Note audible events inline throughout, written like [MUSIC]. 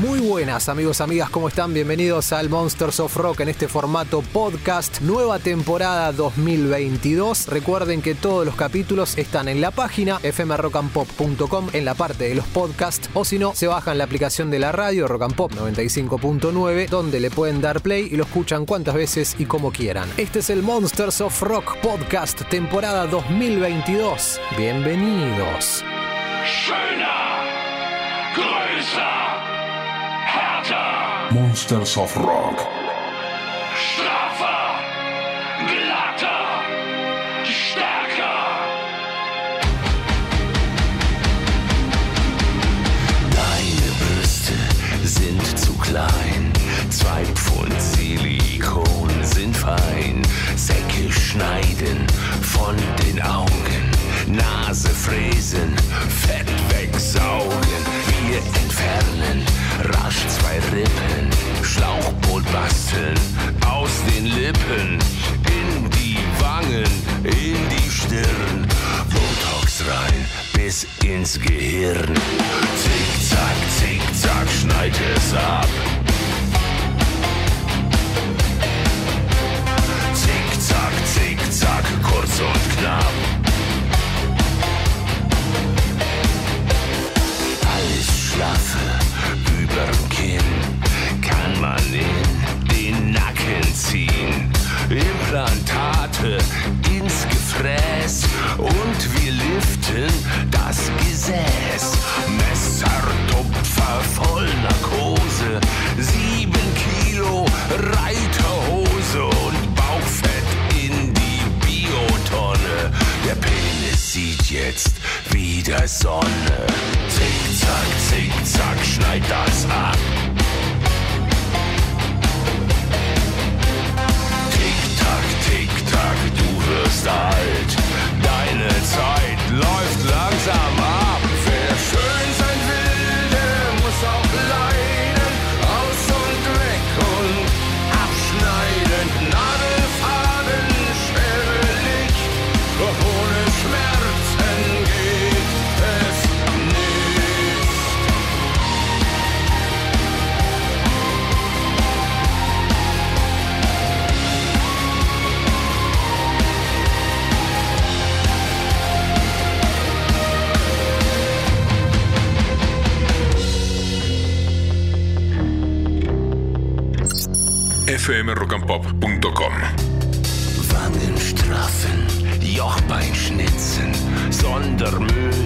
Muy buenas amigos, amigas, ¿cómo están? Bienvenidos al Monsters of Rock en este formato podcast, nueva temporada 2022. Recuerden que todos los capítulos están en la página fmrockandpop.com en la parte de los podcasts o si no, se bajan la aplicación de la radio Rock and Pop 95.9 donde le pueden dar play y lo escuchan cuantas veces y como quieran. Este es el Monsters of Rock podcast temporada 2022. Bienvenidos. Monsters of Rock. Straffer, glatter, stärker. Deine Brüste sind zu klein. Zwei Pfund Silikon Jetzt wieder Sonne. Zick, zack, zick, zack, schneid das ab. Tick, tack, tick, tack, du wirst alt. Deine Zeit läuft langsam ab. fmrockandpop.com. Wangenstraffen, Jochbeinschnitzen, Sondermüll.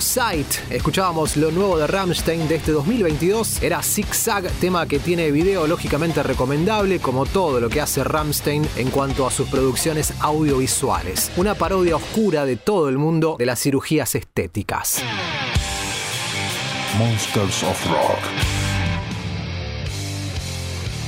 Sight, escuchábamos lo nuevo de Rammstein de este 2022. Era Zig Zag, tema que tiene video lógicamente recomendable, como todo lo que hace Rammstein en cuanto a sus producciones audiovisuales. Una parodia oscura de todo el mundo de las cirugías estéticas. Monsters of Rock.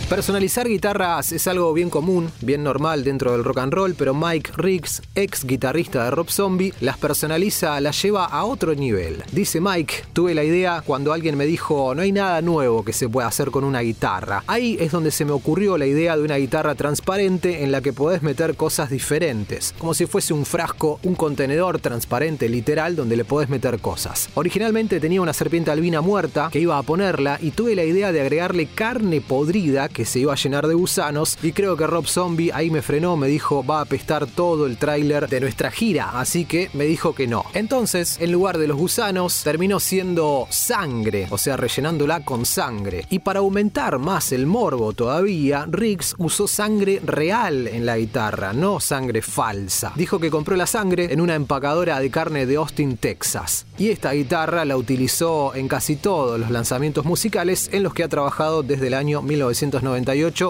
Personalizar guitarras es algo bien común, bien normal dentro del rock and roll, pero Mike Riggs, ex guitarrista de Rob Zombie, las personaliza, las lleva a otro nivel. Dice Mike, tuve la idea cuando alguien me dijo, no hay nada nuevo que se pueda hacer con una guitarra. Ahí es donde se me ocurrió la idea de una guitarra transparente en la que podés meter cosas diferentes, como si fuese un frasco, un contenedor transparente literal donde le podés meter cosas. Originalmente tenía una serpiente albina muerta que iba a ponerla y tuve la idea de agregarle carne podrida que se iba a llenar de gusanos y creo que Rob Zombie ahí me frenó, me dijo va a apestar todo el tráiler de nuestra gira, así que me dijo que no. Entonces, en lugar de los gusanos, terminó siendo sangre, o sea, rellenándola con sangre. Y para aumentar más el morbo todavía, Riggs usó sangre real en la guitarra, no sangre falsa. Dijo que compró la sangre en una empacadora de carne de Austin, Texas. Y esta guitarra la utilizó en casi todos los lanzamientos musicales en los que ha trabajado desde el año 1990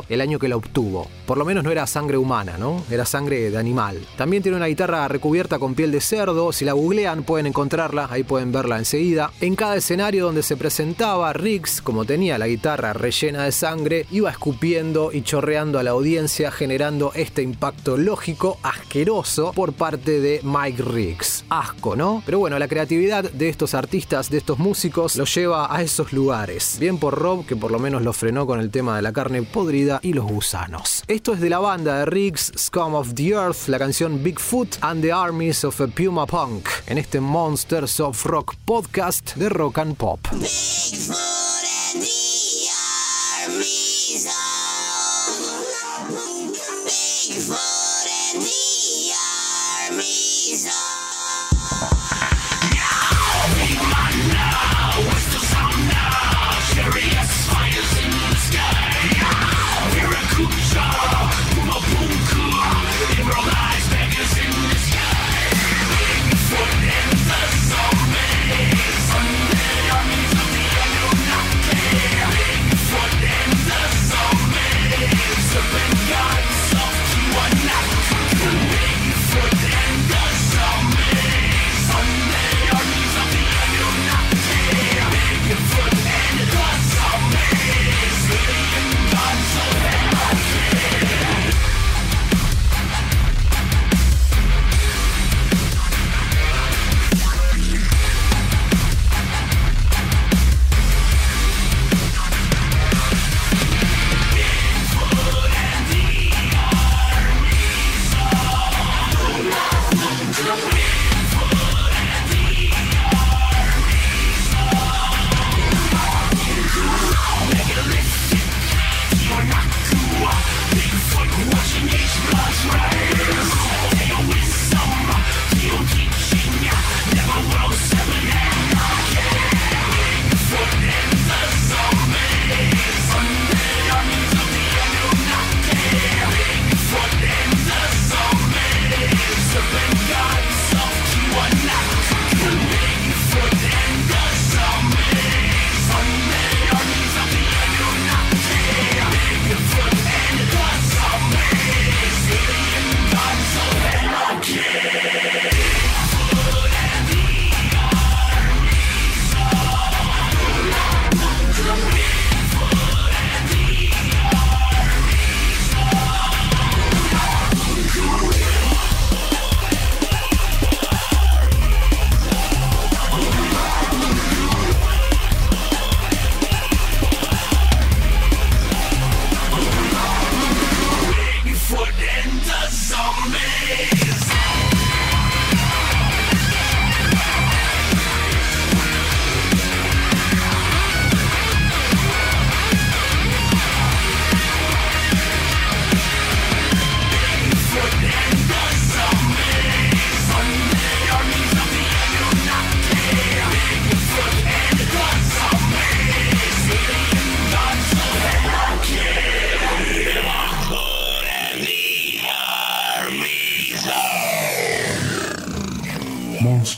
el año que la obtuvo. Por lo menos no era sangre humana, ¿no? Era sangre de animal. También tiene una guitarra recubierta con piel de cerdo. Si la googlean pueden encontrarla, ahí pueden verla enseguida. En cada escenario donde se presentaba, Riggs, como tenía la guitarra rellena de sangre, iba escupiendo y chorreando a la audiencia, generando este impacto lógico asqueroso por parte de Mike Riggs. Asco, ¿no? Pero bueno, la creatividad de estos artistas, de estos músicos, los lleva a esos lugares. Bien por Rob, que por lo menos lo frenó con el tema de la carne podrida y los gusanos. Esto es de la banda de Riggs, Scum of the Earth, la canción Bigfoot and the Armies of a Puma Punk, en este Monsters of Rock podcast de Rock and Pop.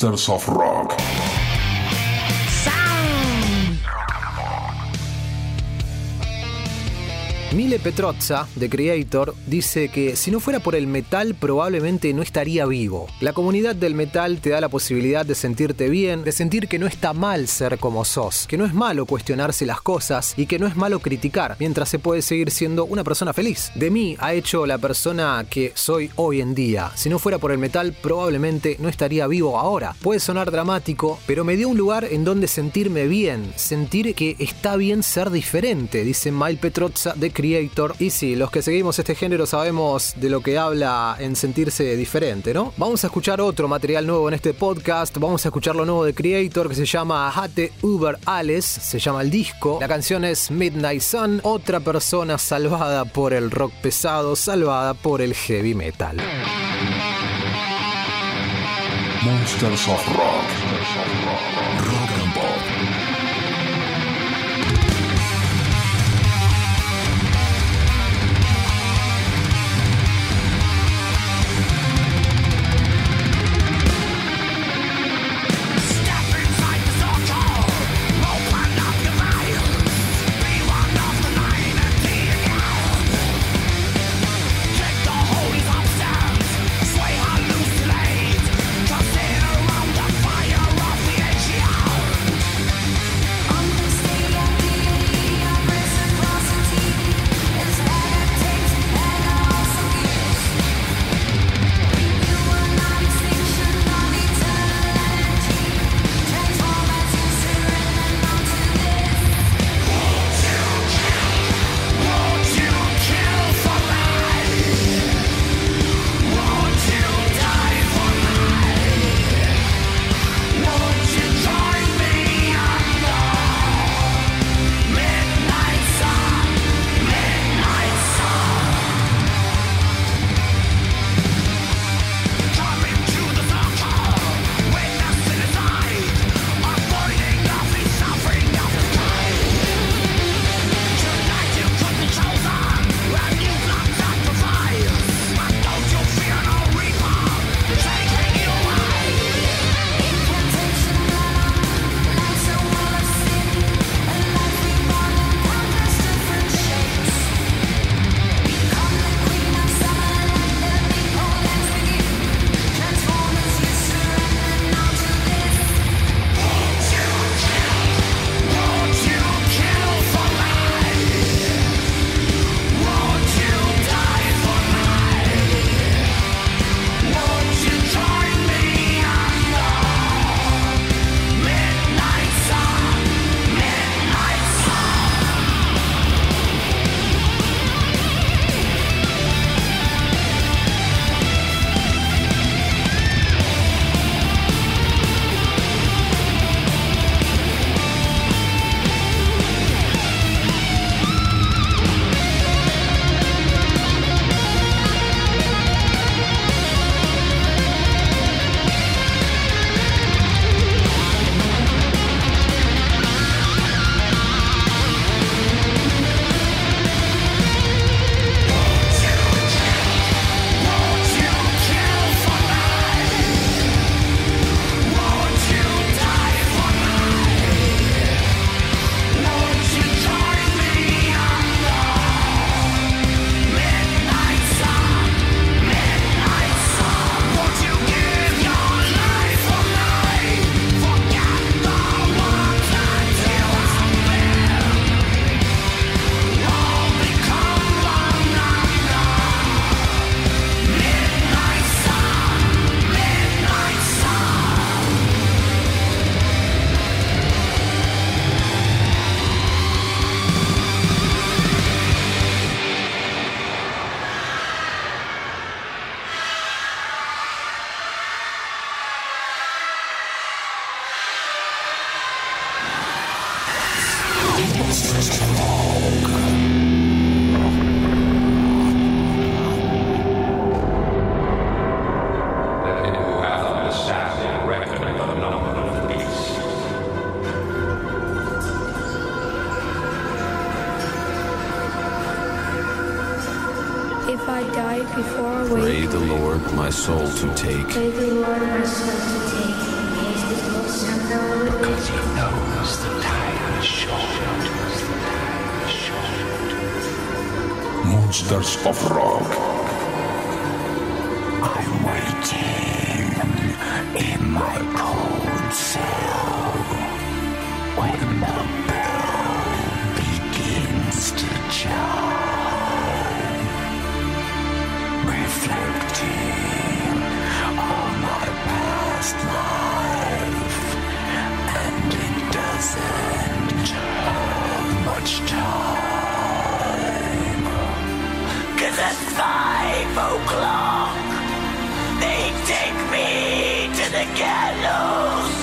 Rock. Petrozza, de Creator, dice que si no fuera por el metal probablemente no estaría vivo. La comunidad del metal te da la posibilidad de sentirte bien, de sentir que no está mal ser como sos, que no es malo cuestionarse las cosas y que no es malo criticar, mientras se puede seguir siendo una persona feliz. De mí ha hecho la persona que soy hoy en día. Si no fuera por el metal probablemente no estaría vivo ahora. Puede sonar dramático, pero me dio un lugar en donde sentirme bien, sentir que está bien ser diferente, dice Mile Petrozza de Creator. Y sí, los que seguimos este género sabemos de lo que habla en sentirse diferente, ¿no? Vamos a escuchar otro material nuevo en este podcast. Vamos a escuchar lo nuevo de Creator que se llama Hate Uber Alles, se llama el disco. La canción es Midnight Sun, otra persona salvada por el rock pesado, salvada por el heavy metal. Monsters of Rock. Rock Because he knows the time Monsters of Rock. At five o'clock. They take me to the gallows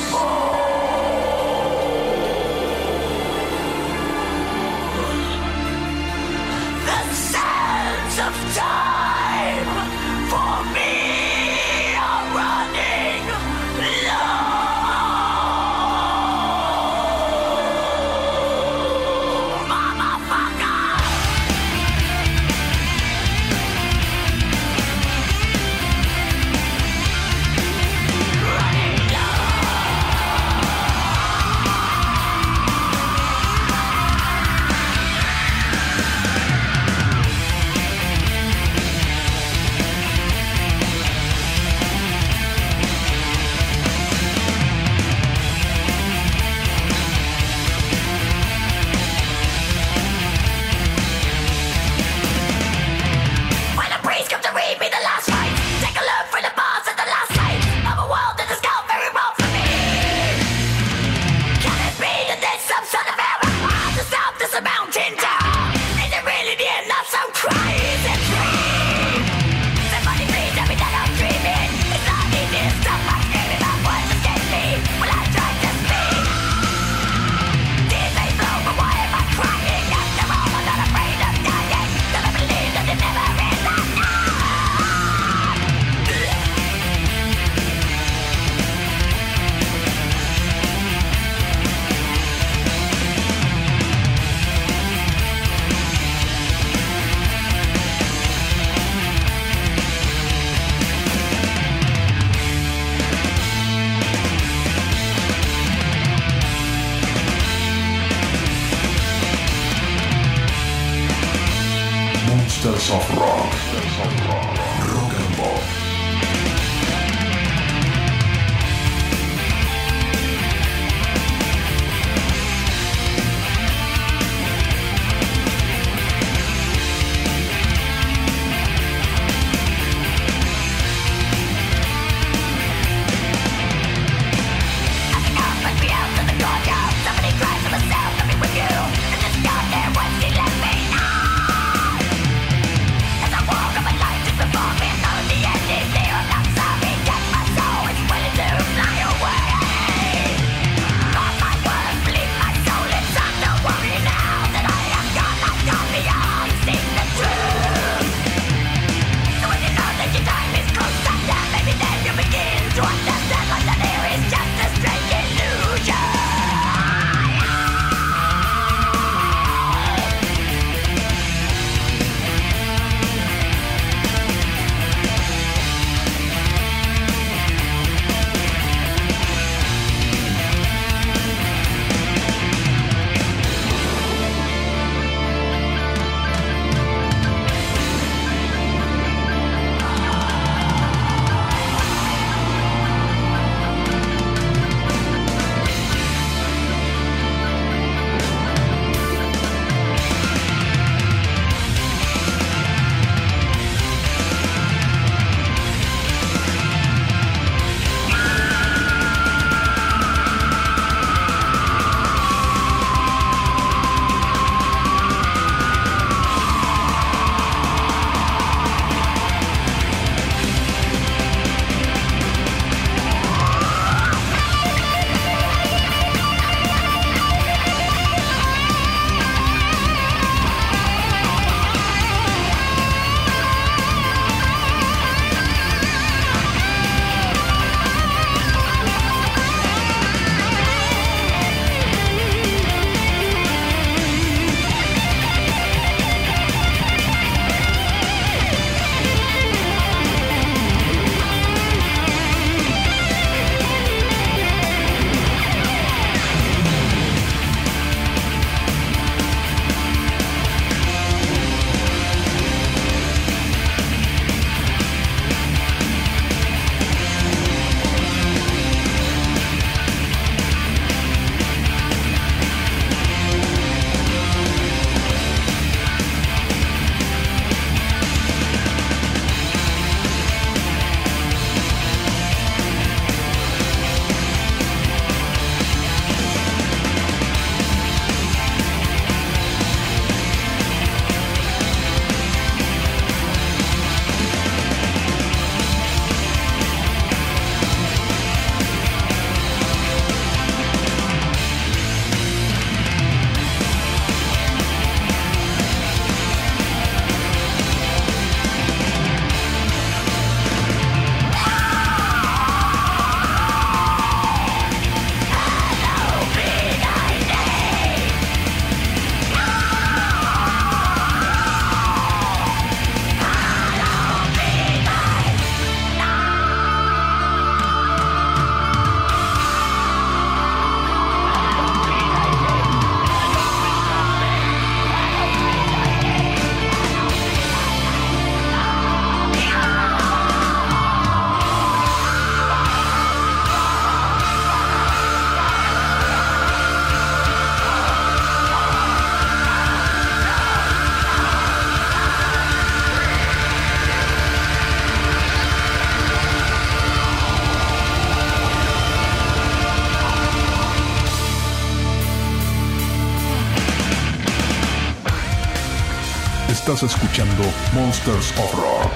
escuchando Monsters of Rock.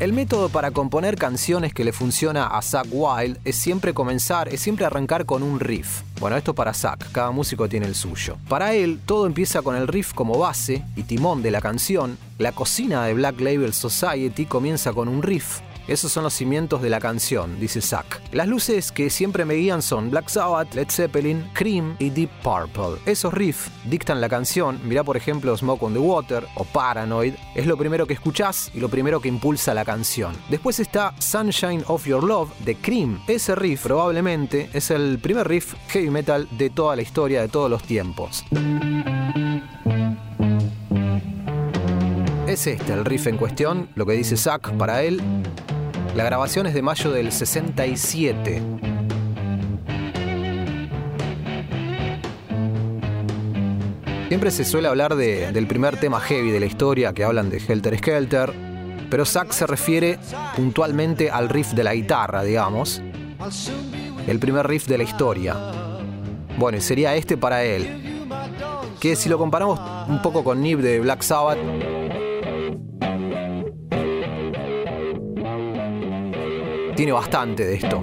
El método para componer canciones que le funciona a Zack Wild es siempre comenzar, es siempre arrancar con un riff. Bueno, esto para Zack, cada músico tiene el suyo. Para él, todo empieza con el riff como base y timón de la canción. La cocina de Black Label Society comienza con un riff. Esos son los cimientos de la canción, dice Zack. Las luces que siempre me guían son Black Sabbath, Led Zeppelin, Cream y Deep Purple. Esos riffs dictan la canción. Mirá por ejemplo Smoke on the Water o Paranoid. Es lo primero que escuchás y lo primero que impulsa la canción. Después está Sunshine of Your Love de Cream. Ese riff probablemente es el primer riff heavy metal de toda la historia de todos los tiempos. Es este el riff en cuestión, lo que dice Zack para él. La grabación es de mayo del 67. Siempre se suele hablar de- del primer tema heavy de la historia, que hablan de Helter Skelter, pero Zack se refiere puntualmente al riff de la guitarra, digamos. El primer riff de la historia. Bueno, y sería este para él. Que si lo comparamos un poco con Nib de Black Sabbath, tiene bastante de esto.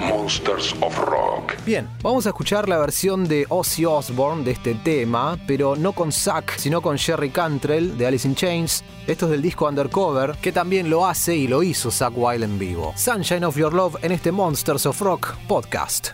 Monsters of Rock. Bien, vamos a escuchar la versión de Ozzy Osbourne de este tema, pero no con Zack, sino con Jerry Cantrell de Alice in Chains. Esto es del disco Undercover, que también lo hace y lo hizo Zack Wild en vivo. Sunshine of Your Love en este Monsters of Rock podcast.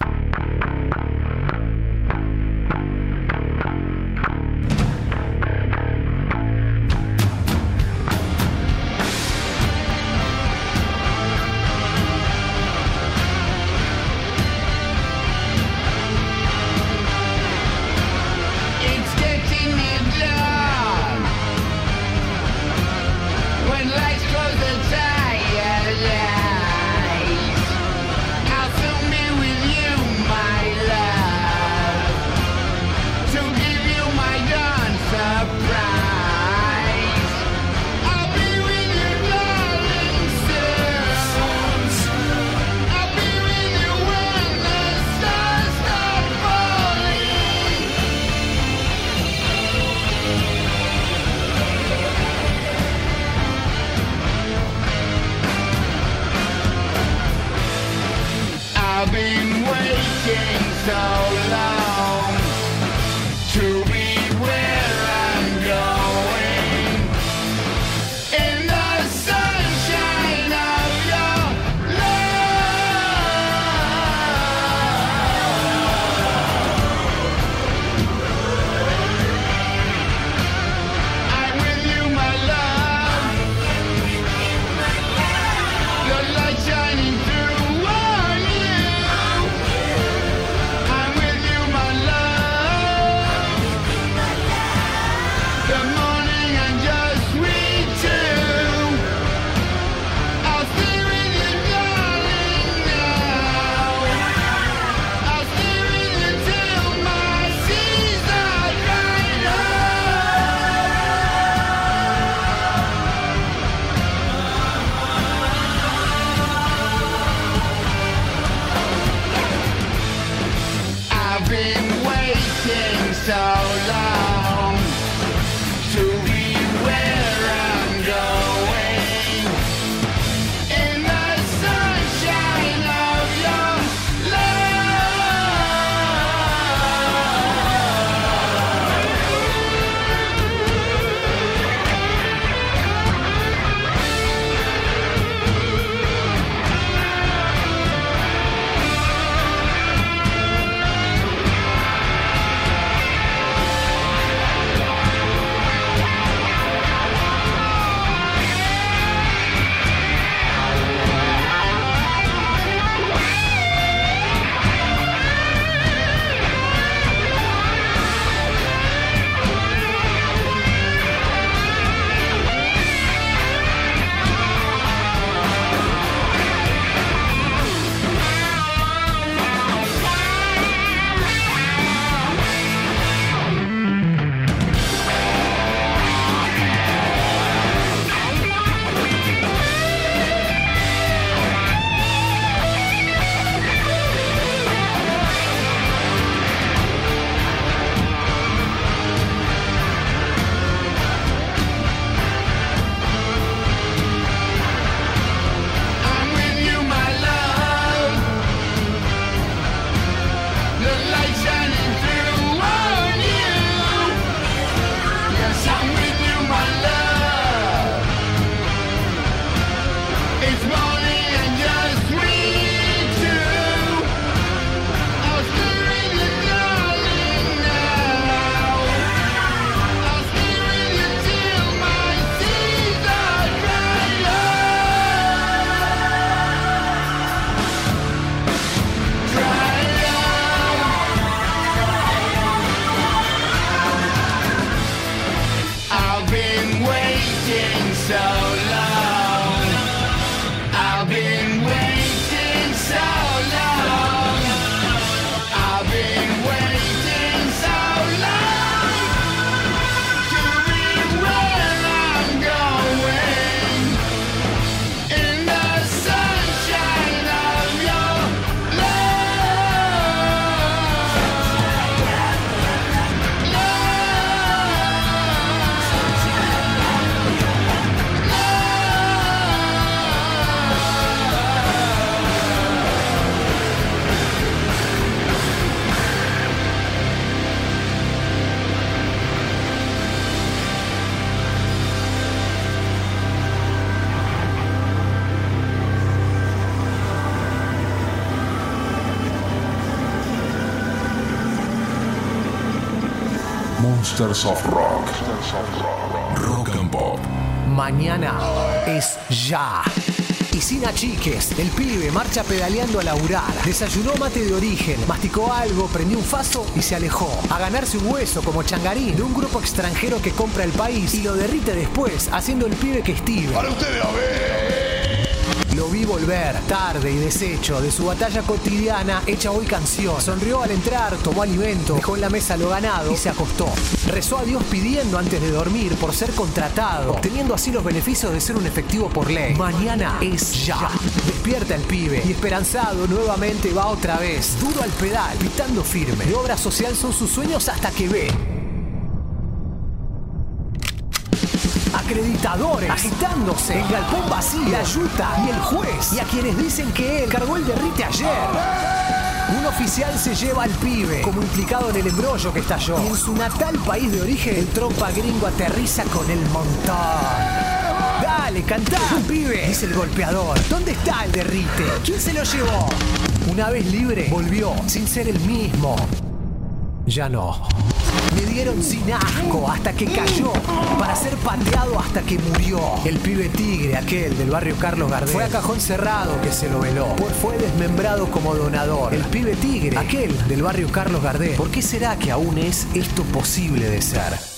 Monsters of Rock. Rock and Pop. Mañana es ya. Y sin achiques, el pibe marcha pedaleando a laburar. Desayunó mate de origen, masticó algo, prendió un faso y se alejó. A ganarse un hueso como changarín de un grupo extranjero que compra el país y lo derrite después, haciendo el pibe que estive. Para ustedes, a ver. Vi volver, tarde y deshecho, de su batalla cotidiana hecha hoy canción. Sonrió al entrar, tomó alimento, dejó en la mesa lo ganado y se acostó. Rezó a Dios pidiendo antes de dormir por ser contratado, obteniendo así los beneficios de ser un efectivo por ley. Mañana es ya. Despierta el pibe y esperanzado nuevamente va otra vez, duro al pedal, pitando firme. De obra social son sus sueños hasta que ve. Acreditadores agitándose, el galpón vacío, la yuta y el juez, y a quienes dicen que él cargó el derrite ayer. Un oficial se lleva al pibe como implicado en el embrollo que estalló. Y en su natal país de origen, el trompa gringo aterriza con el montón. Dale, cantá, pibe, dice el golpeador. ¿Dónde está el derrite? ¿Quién se lo llevó? Una vez libre, volvió, sin ser el mismo. Ya no. Le dieron sin asco hasta que cayó, para ser pateado hasta que murió. El pibe tigre, aquel del barrio Carlos Gardel, fue a cajón cerrado que se lo veló, pues fue desmembrado como donador. El pibe tigre, aquel del barrio Carlos Gardel, ¿por qué será que aún es esto posible de ser?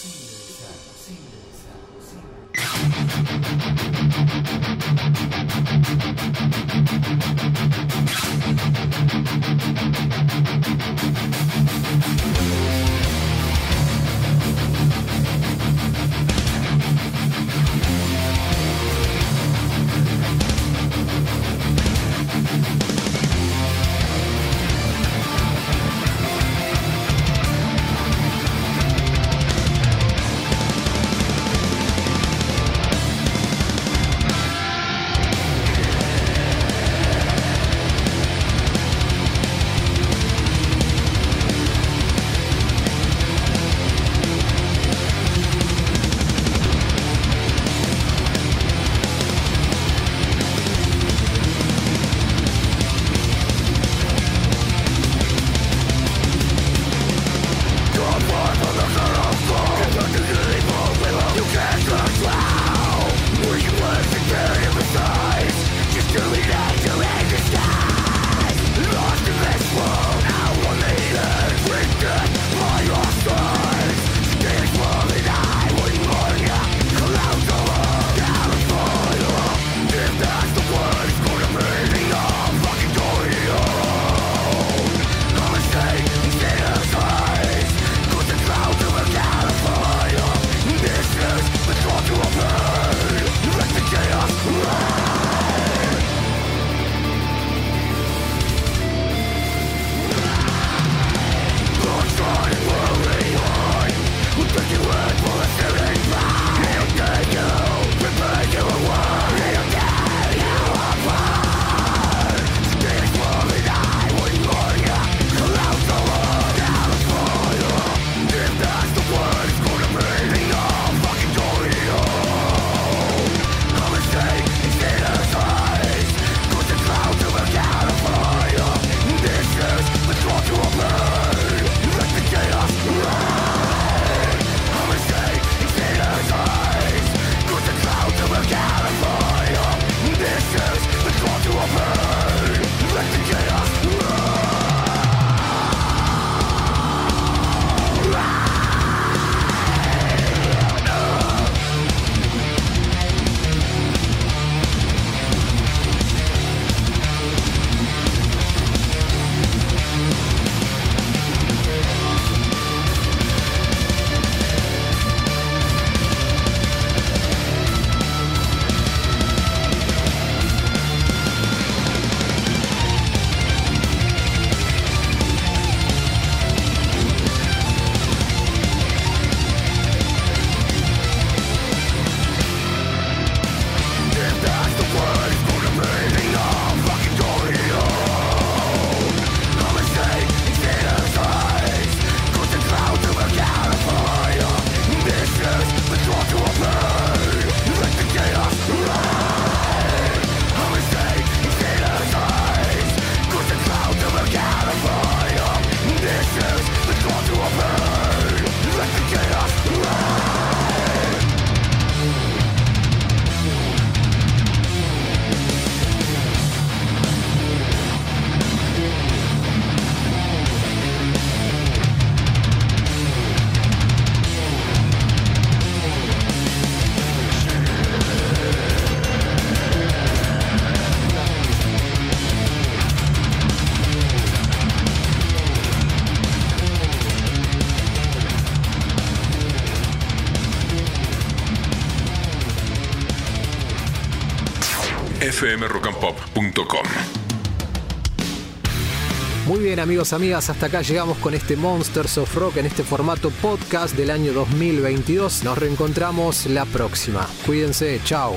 Bien amigos, amigas, hasta acá llegamos con este Monsters of Rock en este formato podcast del año 2022. Nos reencontramos la próxima. Cuídense, chao.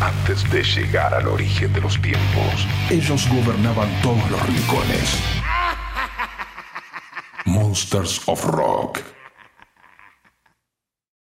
Antes de llegar al origen de los tiempos, ellos gobernaban todos los rincones. [LAUGHS] Monsters of Rock.